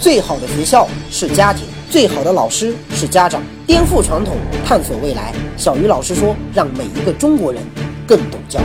最好的学校是家庭，最好的老师是家长。颠覆传统，探索未来。小鱼老师说，让每一个中国人更懂教育。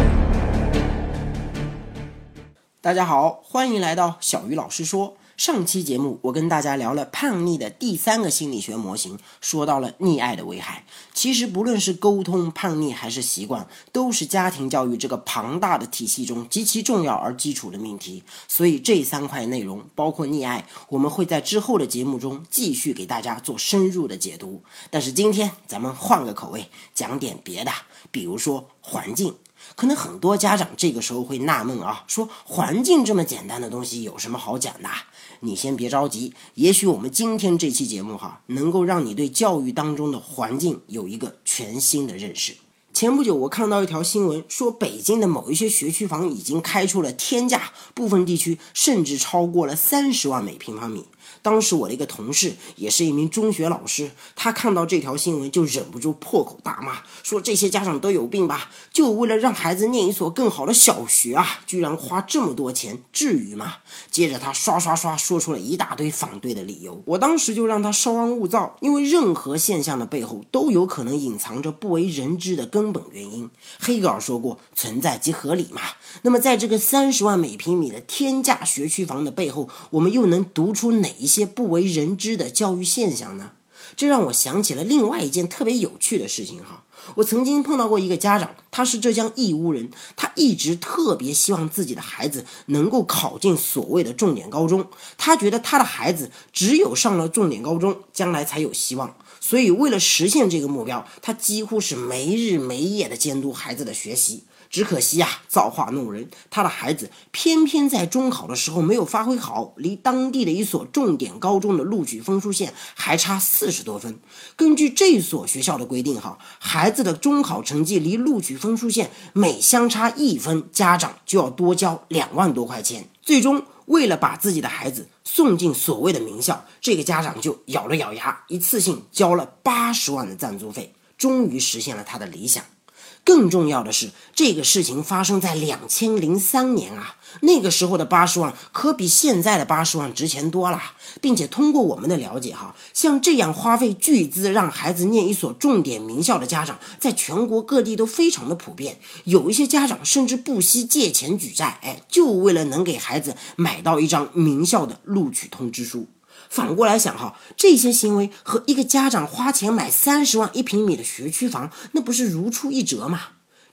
大家好，欢迎来到小鱼老师说。上期节目，我跟大家聊了叛逆的第三个心理学模型，说到了溺爱的危害。其实，不论是沟通、叛逆还是习惯，都是家庭教育这个庞大的体系中极其重要而基础的命题。所以，这三块内容，包括溺爱，我们会在之后的节目中继续给大家做深入的解读。但是今天咱们换个口味，讲点别的，比如说环境。可能很多家长这个时候会纳闷啊，说环境这么简单的东西有什么好讲的？你先别着急，也许我们今天这期节目哈，能够让你对教育当中的环境有一个全新的认识。前不久我看到一条新闻，说北京的某一些学区房已经开出了天价，部分地区甚至超过了三十万每平方米。当时我的一个同事也是一名中学老师，他看到这条新闻就忍不住破口大骂，说这些家长都有病吧？就为了让孩子念一所更好的小学啊，居然花这么多钱，至于吗？接着他刷刷刷说出了一大堆反对的理由，我当时就让他稍安勿躁，因为任何现象的背后都有可能隐藏着不为人知的根本原因。黑格尔说过，存在即合理嘛。那么在这个三十万每平米的天价学区房的背后，我们又能读出哪一？些不为人知的教育现象呢？这让我想起了另外一件特别有趣的事情哈。我曾经碰到过一个家长，他是浙江义乌人，他一直特别希望自己的孩子能够考进所谓的重点高中。他觉得他的孩子只有上了重点高中，将来才有希望。所以为了实现这个目标，他几乎是没日没夜的监督孩子的学习。只可惜啊，造化弄人，他的孩子偏偏在中考的时候没有发挥好，离当地的一所重点高中的录取分数线还差四十多分。根据这所学校的规定，哈，孩子的中考成绩离录取分数线每相差一分，家长就要多交两万多块钱。最终，为了把自己的孩子送进所谓的名校，这个家长就咬了咬牙，一次性交了八十万的赞助费，终于实现了他的理想。更重要的是，这个事情发生在两千零三年啊，那个时候的八十万可比现在的八十万值钱多了。并且通过我们的了解，哈，像这样花费巨资让孩子念一所重点名校的家长，在全国各地都非常的普遍。有一些家长甚至不惜借钱举债，哎，就为了能给孩子买到一张名校的录取通知书。反过来想哈，这些行为和一个家长花钱买三十万一平米的学区房，那不是如出一辙吗？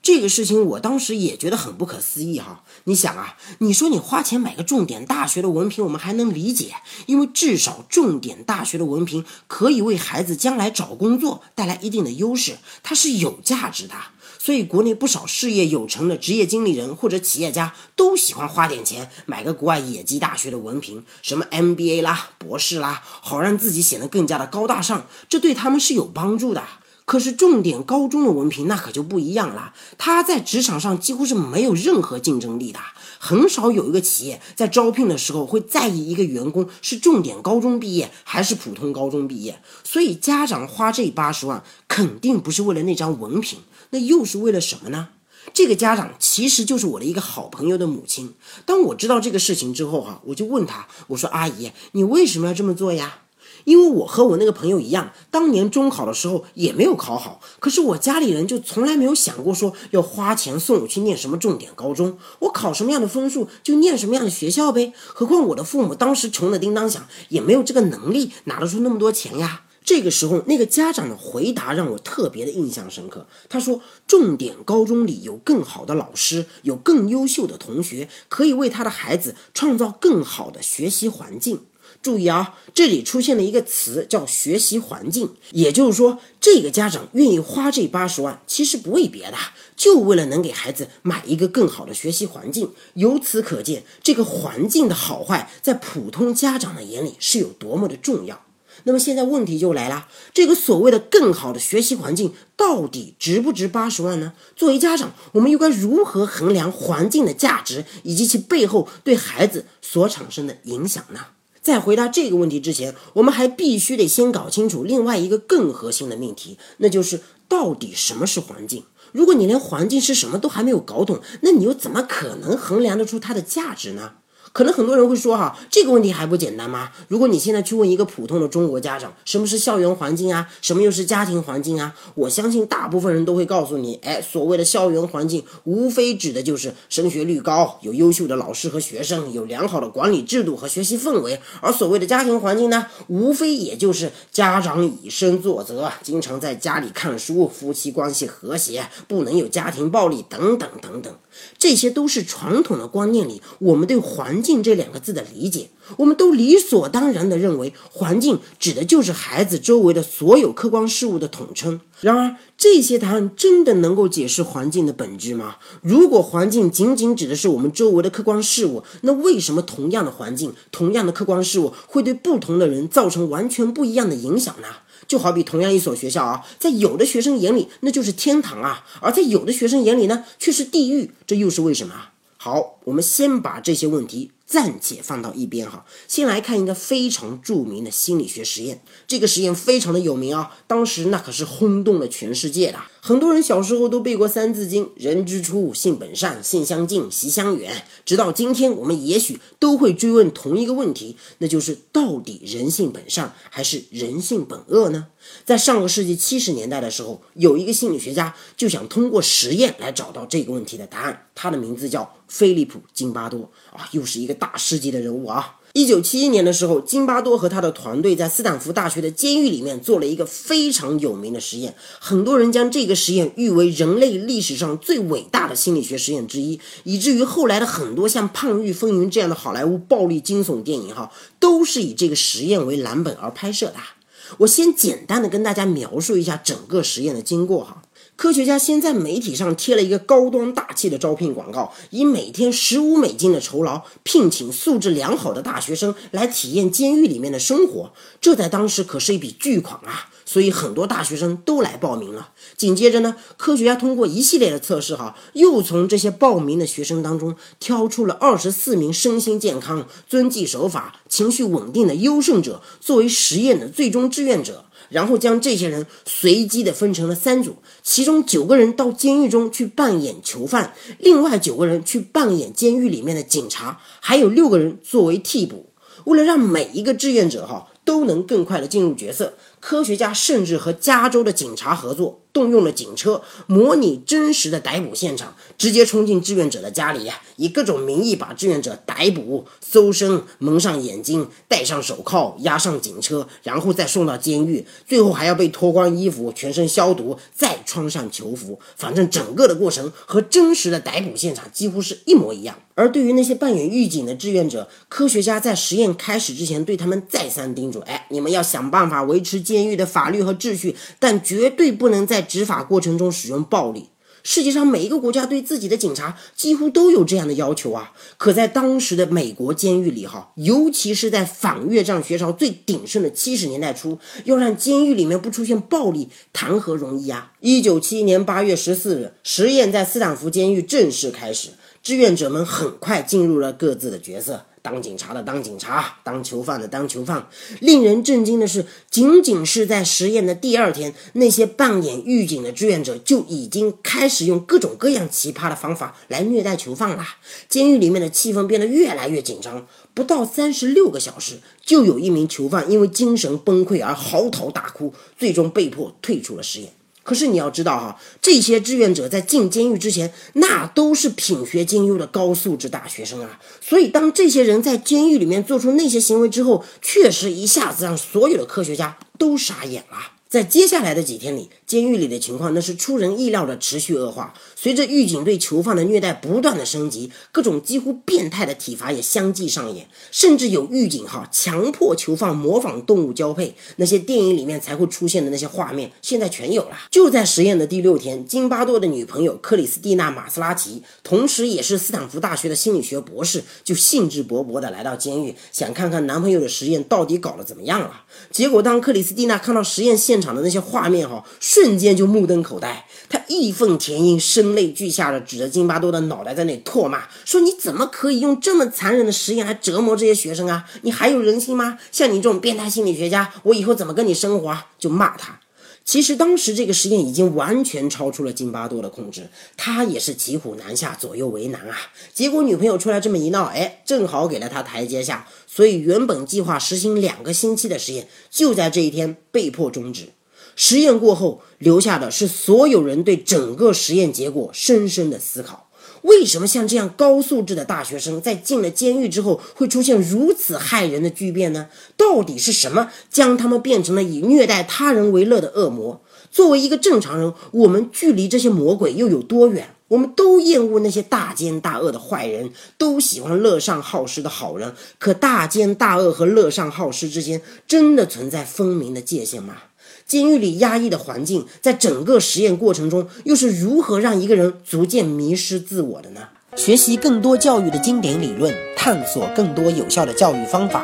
这个事情我当时也觉得很不可思议哈。你想啊，你说你花钱买个重点大学的文凭，我们还能理解，因为至少重点大学的文凭可以为孩子将来找工作带来一定的优势，它是有价值的。所以，国内不少事业有成的职业经理人或者企业家都喜欢花点钱买个国外野鸡大学的文凭，什么 MBA 啦、博士啦，好让自己显得更加的高大上，这对他们是有帮助的。可是，重点高中的文凭那可就不一样了，他在职场上几乎是没有任何竞争力的，很少有一个企业在招聘的时候会在意一个员工是重点高中毕业还是普通高中毕业。所以，家长花这八十万，肯定不是为了那张文凭。那又是为了什么呢？这个家长其实就是我的一个好朋友的母亲。当我知道这个事情之后，哈，我就问他，我说：“阿姨，你为什么要这么做呀？”因为我和我那个朋友一样，当年中考的时候也没有考好，可是我家里人就从来没有想过说要花钱送我去念什么重点高中，我考什么样的分数就念什么样的学校呗。何况我的父母当时穷的叮当响，也没有这个能力拿得出那么多钱呀。这个时候，那个家长的回答让我特别的印象深刻。他说：“重点高中里有更好的老师，有更优秀的同学，可以为他的孩子创造更好的学习环境。”注意啊，这里出现了一个词叫“学习环境”，也就是说，这个家长愿意花这八十万，其实不为别的，就为了能给孩子买一个更好的学习环境。由此可见，这个环境的好坏，在普通家长的眼里是有多么的重要。那么现在问题就来了，这个所谓的更好的学习环境到底值不值八十万呢？作为家长，我们又该如何衡量环境的价值以及其背后对孩子所产生的影响呢？在回答这个问题之前，我们还必须得先搞清楚另外一个更核心的命题，那就是到底什么是环境？如果你连环境是什么都还没有搞懂，那你又怎么可能衡量得出它的价值呢？可能很多人会说哈，这个问题还不简单吗？如果你现在去问一个普通的中国家长，什么是校园环境啊？什么又是家庭环境啊？我相信大部分人都会告诉你，哎，所谓的校园环境，无非指的就是升学率高，有优秀的老师和学生，有良好的管理制度和学习氛围。而所谓的家庭环境呢，无非也就是家长以身作则，经常在家里看书，夫妻关系和谐，不能有家庭暴力等等等等。这些都是传统的观念里我们对环境这两个字的理解，我们都理所当然地认为环境指的就是孩子周围的所有客观事物的统称。然而，这些答案真的能够解释环境的本质吗？如果环境仅仅指的是我们周围的客观事物，那为什么同样的环境、同样的客观事物会对不同的人造成完全不一样的影响呢？就好比同样一所学校啊，在有的学生眼里那就是天堂啊，而在有的学生眼里呢却是地狱，这又是为什么？好，我们先把这些问题。暂且放到一边哈，先来看一个非常著名的心理学实验。这个实验非常的有名啊，当时那可是轰动了全世界的。很多人小时候都背过《三字经》：“人之初，性本善，性相近，习相远。”直到今天，我们也许都会追问同一个问题，那就是到底人性本善还是人性本恶呢？在上个世纪七十年代的时候，有一个心理学家就想通过实验来找到这个问题的答案。他的名字叫菲利普·津巴多啊，又是一个。大师级的人物啊！一九七一年的时候，津巴多和他的团队在斯坦福大学的监狱里面做了一个非常有名的实验，很多人将这个实验誉为人类历史上最伟大的心理学实验之一，以至于后来的很多像《胖狱风云》这样的好莱坞暴力惊悚电影哈，都是以这个实验为蓝本而拍摄的。我先简单的跟大家描述一下整个实验的经过哈。科学家先在媒体上贴了一个高端大气的招聘广告，以每天十五美金的酬劳聘请素质良好的大学生来体验监狱里面的生活。这在当时可是一笔巨款啊！所以很多大学生都来报名了。紧接着呢，科学家通过一系列的测试，哈，又从这些报名的学生当中挑出了二十四名身心健康、遵纪守法、情绪稳定的优胜者，作为实验的最终志愿者。然后将这些人随机的分成了三组，其中九个人到监狱中去扮演囚犯，另外九个人去扮演监狱里面的警察，还有六个人作为替补。为了让每一个志愿者哈都能更快的进入角色。科学家甚至和加州的警察合作，动用了警车模拟真实的逮捕现场，直接冲进志愿者的家里，以各种名义把志愿者逮捕、搜身、蒙上眼睛、戴上手铐、押上警车，然后再送到监狱，最后还要被脱光衣服、全身消毒，再穿上囚服。反正整个的过程和真实的逮捕现场几乎是一模一样。而对于那些扮演狱警的志愿者，科学家在实验开始之前对他们再三叮嘱：哎，你们要想办法维持。监狱的法律和秩序，但绝对不能在执法过程中使用暴力。世界上每一个国家对自己的警察几乎都有这样的要求啊！可在当时的美国监狱里，哈，尤其是在反越战学潮最鼎盛的七十年代初，要让监狱里面不出现暴力，谈何容易啊！一九七一年八月十四日，实验在斯坦福监狱正式开始，志愿者们很快进入了各自的角色。当警察的当警察，当囚犯的当囚犯。令人震惊的是，仅仅是在实验的第二天，那些扮演狱警的志愿者就已经开始用各种各样奇葩的方法来虐待囚犯了。监狱里面的气氛变得越来越紧张。不到三十六个小时，就有一名囚犯因为精神崩溃而嚎啕大哭，最终被迫退出了实验。可是你要知道哈，这些志愿者在进监狱之前，那都是品学兼优的高素质大学生啊。所以当这些人在监狱里面做出那些行为之后，确实一下子让所有的科学家都傻眼了。在接下来的几天里，监狱里的情况那是出人意料的持续恶化。随着狱警对囚犯的虐待不断的升级，各种几乎变态的体罚也相继上演，甚至有狱警哈强迫囚犯模仿动物交配，那些电影里面才会出现的那些画面，现在全有了。就在实验的第六天，津巴多的女朋友克里斯蒂娜·马斯拉奇，同时也是斯坦福大学的心理学博士，就兴致勃勃地来到监狱，想看看男朋友的实验到底搞得怎么样了。结果当克里斯蒂娜看到实验，现场的那些画面哈，瞬间就目瞪口呆。他义愤填膺、声泪俱下的指着津巴多的脑袋在那里唾骂，说：“你怎么可以用这么残忍的实验来折磨这些学生啊？你还有人性吗？像你这种变态心理学家，我以后怎么跟你生活？”就骂他。其实当时这个实验已经完全超出了津巴多的控制，他也是骑虎难下，左右为难啊。结果女朋友出来这么一闹，哎，正好给了他台阶下，所以原本计划实行两个星期的实验，就在这一天被迫终止。实验过后，留下的是所有人对整个实验结果深深的思考。为什么像这样高素质的大学生在进了监狱之后会出现如此骇人的巨变呢？到底是什么将他们变成了以虐待他人为乐的恶魔？作为一个正常人，我们距离这些魔鬼又有多远？我们都厌恶那些大奸大恶的坏人，都喜欢乐善好施的好人。可大奸大恶和乐善好施之间，真的存在分明的界限吗？监狱里压抑的环境，在整个实验过程中，又是如何让一个人逐渐迷失自我的呢？学习更多教育的经典理论，探索更多有效的教育方法。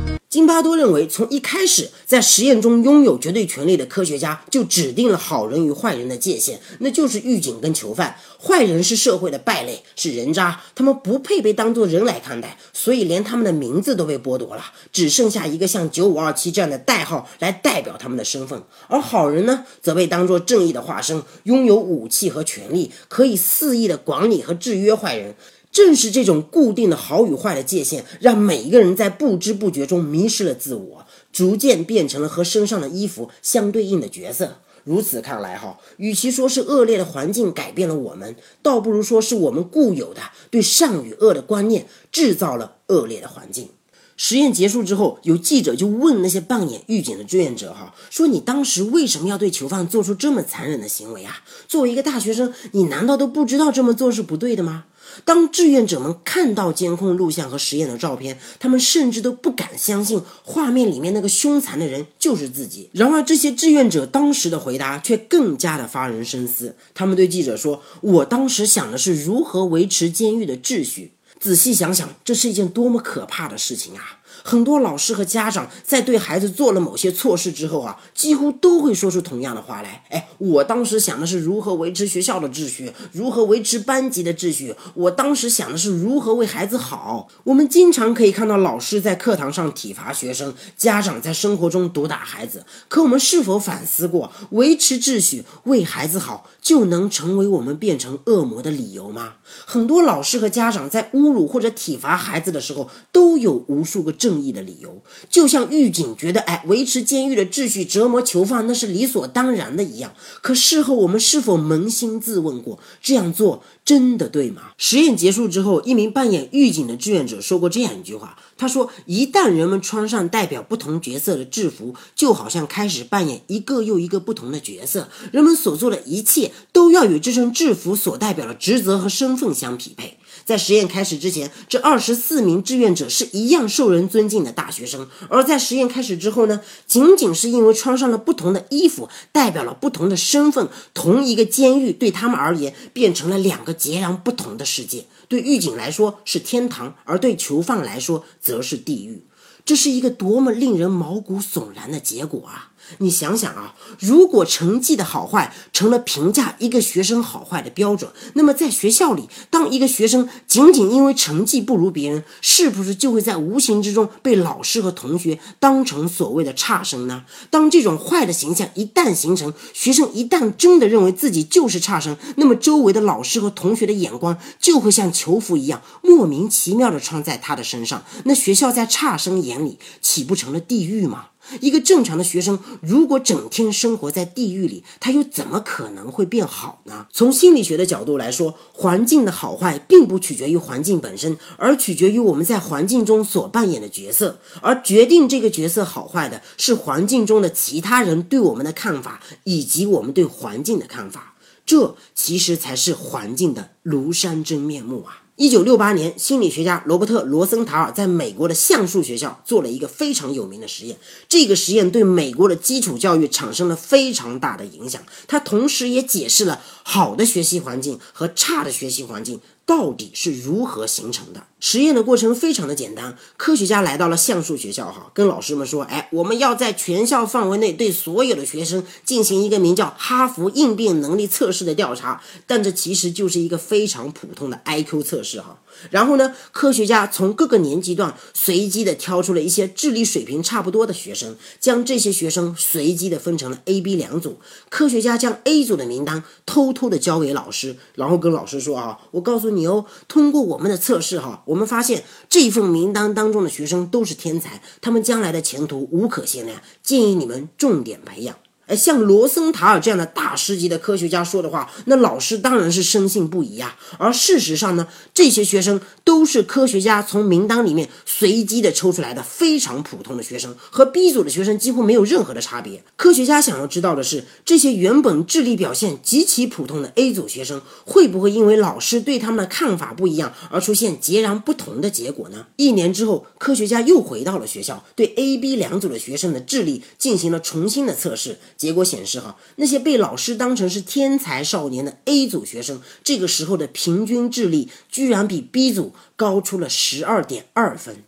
津巴多认为，从一开始，在实验中拥有绝对权力的科学家就指定了好人与坏人的界限，那就是狱警跟囚犯。坏人是社会的败类，是人渣，他们不配被当作人来看待，所以连他们的名字都被剥夺了，只剩下一个像九五二七这样的代号来代表他们的身份。而好人呢，则被当作正义的化身，拥有武器和权力，可以肆意的管理和制约坏人。正是这种固定的好与坏的界限，让每一个人在不知不觉中迷失了自我，逐渐变成了和身上的衣服相对应的角色。如此看来，哈，与其说是恶劣的环境改变了我们，倒不如说是我们固有的对善与恶的观念制造了恶劣的环境。实验结束之后，有记者就问那些扮演狱警的志愿者，哈，说你当时为什么要对囚犯做出这么残忍的行为啊？作为一个大学生，你难道都不知道这么做是不对的吗？当志愿者们看到监控录像和实验的照片，他们甚至都不敢相信画面里面那个凶残的人就是自己。然而，这些志愿者当时的回答却更加的发人深思。他们对记者说：“我当时想的是如何维持监狱的秩序。仔细想想，这是一件多么可怕的事情啊！”很多老师和家长在对孩子做了某些错事之后啊，几乎都会说出同样的话来。哎，我当时想的是如何维持学校的秩序，如何维持班级的秩序。我当时想的是如何为孩子好。我们经常可以看到老师在课堂上体罚学生，家长在生活中毒打孩子。可我们是否反思过，维持秩序、为孩子好，就能成为我们变成恶魔的理由吗？很多老师和家长在侮辱或者体罚孩子的时候，都有无数个正正义的理由，就像狱警觉得，哎，维持监狱的秩序、折磨囚犯那是理所当然的一样。可事后我们是否扪心自问过，这样做真的对吗？实验结束之后，一名扮演狱警的志愿者说过这样一句话：“他说，一旦人们穿上代表不同角色的制服，就好像开始扮演一个又一个不同的角色，人们所做的一切都要与这身制服所代表的职责和身份相匹配。”在实验开始之前，这二十四名志愿者是一样受人尊敬的大学生；而在实验开始之后呢，仅仅是因为穿上了不同的衣服，代表了不同的身份，同一个监狱对他们而言变成了两个截然不同的世界。对狱警来说是天堂，而对囚犯来说则是地狱。这是一个多么令人毛骨悚然的结果啊！你想想啊，如果成绩的好坏成了评价一个学生好坏的标准，那么在学校里，当一个学生仅仅因为成绩不如别人，是不是就会在无形之中被老师和同学当成所谓的差生呢？当这种坏的形象一旦形成，学生一旦真的认为自己就是差生，那么周围的老师和同学的眼光就会像囚服一样莫名其妙的穿在他的身上。那学校在差生眼里岂不成了地狱吗？一个正常的学生，如果整天生活在地狱里，他又怎么可能会变好呢？从心理学的角度来说，环境的好坏并不取决于环境本身，而取决于我们在环境中所扮演的角色。而决定这个角色好坏的是环境中的其他人对我们的看法，以及我们对环境的看法。这其实才是环境的庐山真面目啊！一九六八年，心理学家罗伯特·罗森塔尔在美国的橡树学校做了一个非常有名的实验。这个实验对美国的基础教育产生了非常大的影响。它同时也解释了好的学习环境和差的学习环境到底是如何形成的？实验的过程非常的简单，科学家来到了橡树学校，哈，跟老师们说，哎，我们要在全校范围内对所有的学生进行一个名叫哈佛应变能力测试的调查，但这其实就是一个非常普通的 IQ 测试，哈。然后呢，科学家从各个年级段随机的挑出了一些智力水平差不多的学生，将这些学生随机的分成了 A、B 两组。科学家将 A 组的名单偷偷的交给老师，然后跟老师说啊，我告诉你哦，通过我们的测试哈，我们发现这一份名单当中的学生都是天才，他们将来的前途无可限量，建议你们重点培养。像罗森塔尔这样的大师级的科学家说的话，那老师当然是深信不疑呀。而事实上呢，这些学生都是科学家从名单里面随机的抽出来的非常普通的学生，和 B 组的学生几乎没有任何的差别。科学家想要知道的是，这些原本智力表现极其普通的 A 组学生，会不会因为老师对他们的看法不一样而出现截然不同的结果呢？一年之后，科学家又回到了学校，对 A、B 两组的学生的智力进行了重新的测试。结果显示，哈，那些被老师当成是天才少年的 A 组学生，这个时候的平均智力居然比 B 组高出了十二点二分，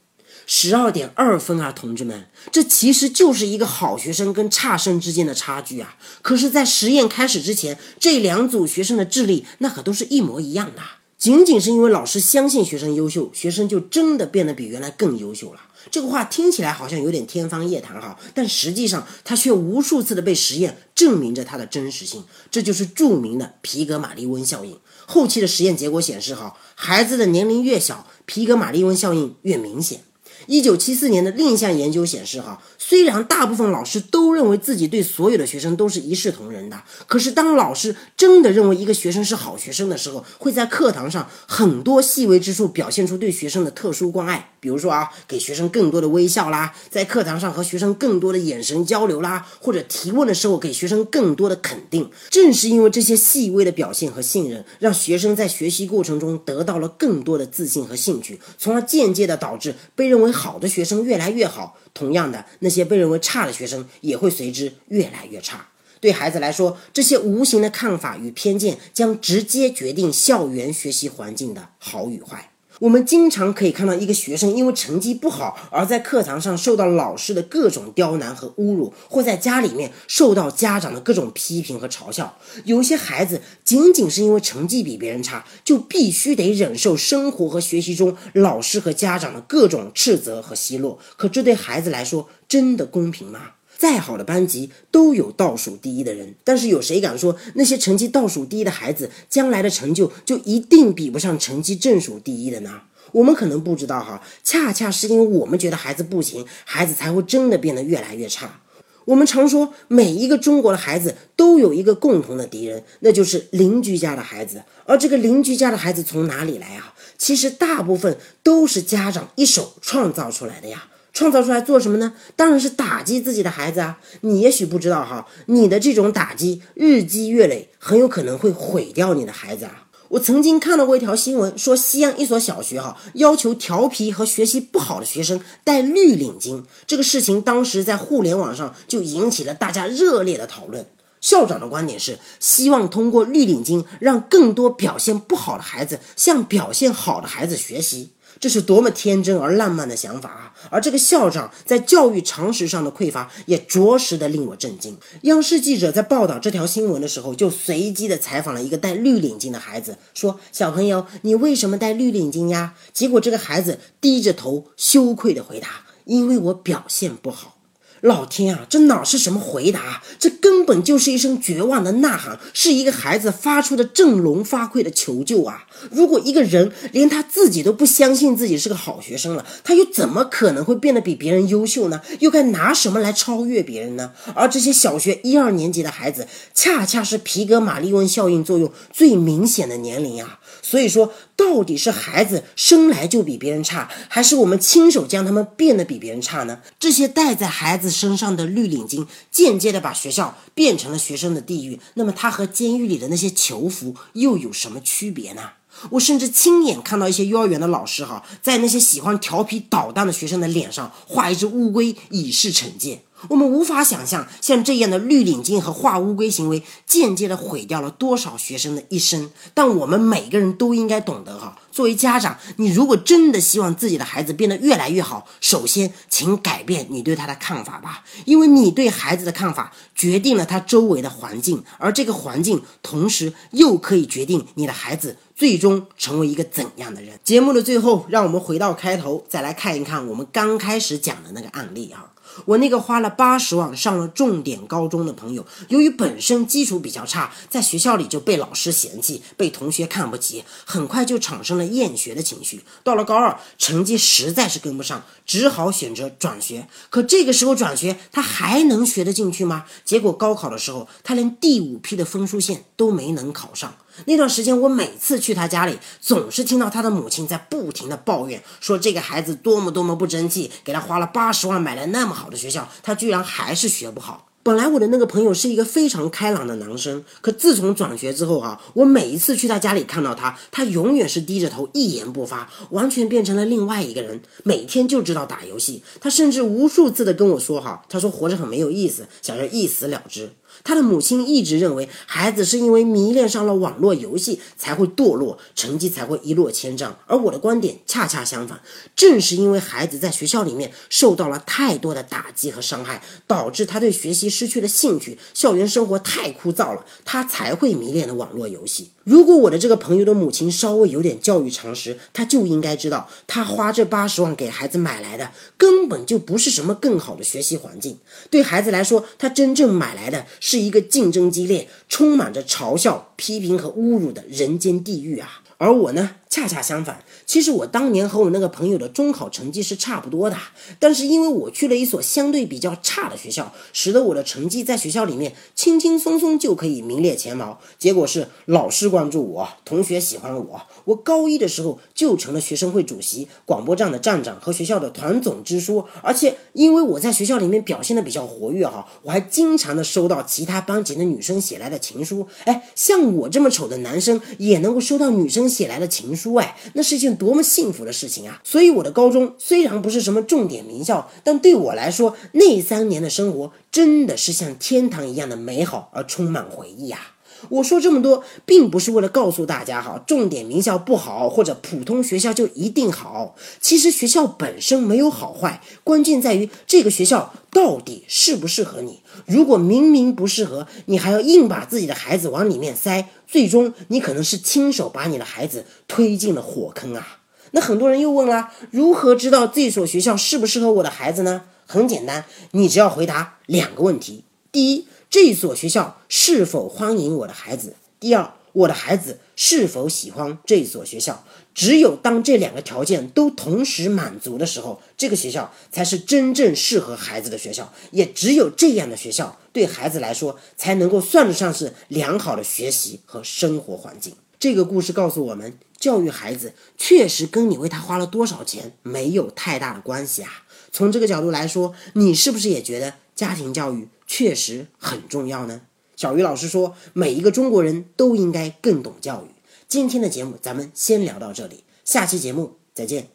十二点二分啊，同志们，这其实就是一个好学生跟差生之间的差距啊。可是，在实验开始之前，这两组学生的智力那可都是一模一样的。仅仅是因为老师相信学生优秀，学生就真的变得比原来更优秀了。这个话听起来好像有点天方夜谭哈，但实际上它却无数次的被实验证明着它的真实性。这就是著名的皮格马利翁效应。后期的实验结果显示哈，孩子的年龄越小，皮格马利翁效应越明显。一九七四年的另一项研究显示，哈，虽然大部分老师都认为自己对所有的学生都是一视同仁的，可是当老师真的认为一个学生是好学生的时候，会在课堂上很多细微之处表现出对学生的特殊关爱。比如说啊，给学生更多的微笑啦，在课堂上和学生更多的眼神交流啦，或者提问的时候给学生更多的肯定。正是因为这些细微的表现和信任，让学生在学习过程中得到了更多的自信和兴趣，从而间接的导致被认为好的学生越来越好。同样的，那些被认为差的学生也会随之越来越差。对孩子来说，这些无形的看法与偏见将直接决定校园学习环境的好与坏。我们经常可以看到一个学生因为成绩不好而在课堂上受到老师的各种刁难和侮辱，或在家里面受到家长的各种批评和嘲笑。有些孩子仅仅是因为成绩比别人差，就必须得忍受生活和学习中老师和家长的各种斥责和奚落。可这对孩子来说真的公平吗？再好的班级都有倒数第一的人，但是有谁敢说那些成绩倒数第一的孩子将来的成就就一定比不上成绩正数第一的呢？我们可能不知道哈，恰恰是因为我们觉得孩子不行，孩子才会真的变得越来越差。我们常说每一个中国的孩子都有一个共同的敌人，那就是邻居家的孩子。而这个邻居家的孩子从哪里来啊？其实大部分都是家长一手创造出来的呀。创造出来做什么呢？当然是打击自己的孩子啊！你也许不知道哈，你的这种打击日积月累，很有可能会毁掉你的孩子啊！我曾经看到过一条新闻，说西安一所小学哈要求调皮和学习不好的学生戴绿领巾，这个事情当时在互联网上就引起了大家热烈的讨论。校长的观点是，希望通过绿领巾让更多表现不好的孩子向表现好的孩子学习。这是多么天真而浪漫的想法啊！而这个校长在教育常识上的匮乏，也着实的令我震惊。央视记者在报道这条新闻的时候，就随机的采访了一个戴绿领巾的孩子，说：“小朋友，你为什么戴绿领巾呀？”结果这个孩子低着头，羞愧的回答：“因为我表现不好。”老天啊，这哪是什么回答？这根本就是一声绝望的呐喊，是一个孩子发出的振聋发聩的求救啊！如果一个人连他自己都不相信自己是个好学生了，他又怎么可能会变得比别人优秀呢？又该拿什么来超越别人呢？而这些小学一二年级的孩子，恰恰是皮格马利翁效应作用最明显的年龄啊！所以说，到底是孩子生来就比别人差，还是我们亲手将他们变得比别人差呢？这些带在孩子身上的绿领巾，间接的把学校变成了学生的地狱。那么，他和监狱里的那些囚服又有什么区别呢？我甚至亲眼看到一些幼儿园的老师哈，在那些喜欢调皮捣蛋的学生的脸上画一只乌龟，以示惩戒。我们无法想象，像这样的绿领巾和画乌龟行为，间接的毁掉了多少学生的一生。但我们每个人都应该懂得哈，作为家长，你如果真的希望自己的孩子变得越来越好，首先请改变你对他的看法吧，因为你对孩子的看法决定了他周围的环境，而这个环境同时又可以决定你的孩子最终成为一个怎样的人。节目的最后，让我们回到开头，再来看一看我们刚开始讲的那个案例啊。我那个花了八十万上了重点高中的朋友，由于本身基础比较差，在学校里就被老师嫌弃，被同学看不起，很快就产生了厌学的情绪。到了高二，成绩实在是跟不上，只好选择转学。可这个时候转学，他还能学得进去吗？结果高考的时候，他连第五批的分数线都没能考上。那段时间，我每次去他家里，总是听到他的母亲在不停的抱怨，说这个孩子多么多么不争气，给他花了八十万买了那么好的学校，他居然还是学不好。本来我的那个朋友是一个非常开朗的男生，可自从转学之后啊，我每一次去他家里看到他，他永远是低着头，一言不发，完全变成了另外一个人，每天就知道打游戏。他甚至无数次的跟我说哈，他说活着很没有意思，想要一死了之。他的母亲一直认为孩子是因为迷恋上了网络游戏才会堕落，成绩才会一落千丈。而我的观点恰恰相反，正是因为孩子在学校里面受到了太多的打击和伤害，导致他对学习失去了兴趣，校园生活太枯燥了，他才会迷恋的网络游戏。如果我的这个朋友的母亲稍微有点教育常识，她就应该知道，她花这八十万给孩子买来的根本就不是什么更好的学习环境。对孩子来说，他真正买来的是一个竞争激烈、充满着嘲笑、批评和侮辱的人间地狱啊！而我呢？恰恰相反，其实我当年和我那个朋友的中考成绩是差不多的，但是因为我去了一所相对比较差的学校，使得我的成绩在学校里面轻轻松松就可以名列前茅。结果是老师关注我，同学喜欢我，我高一的时候就成了学生会主席、广播站的站长和学校的团总支书。而且因为我在学校里面表现的比较活跃哈，我还经常的收到其他班级的女生写来的情书。哎，像我这么丑的男生也能够收到女生写来的情书。书哎，那是一件多么幸福的事情啊！所以我的高中虽然不是什么重点名校，但对我来说，那三年的生活真的是像天堂一样的美好而充满回忆啊！我说这么多，并不是为了告诉大家哈，重点名校不好，或者普通学校就一定好。其实学校本身没有好坏，关键在于这个学校到底适不适合你。如果明明不适合，你还要硬把自己的孩子往里面塞，最终你可能是亲手把你的孩子推进了火坑啊！那很多人又问了，如何知道这所学校适不适合我的孩子呢？很简单，你只要回答两个问题：第一，这所学校是否欢迎我的孩子；第二。我的孩子是否喜欢这所学校？只有当这两个条件都同时满足的时候，这个学校才是真正适合孩子的学校。也只有这样的学校，对孩子来说才能够算得上是良好的学习和生活环境。这个故事告诉我们，教育孩子确实跟你为他花了多少钱没有太大的关系啊。从这个角度来说，你是不是也觉得家庭教育确实很重要呢？小鱼老师说：“每一个中国人都应该更懂教育。”今天的节目咱们先聊到这里，下期节目再见。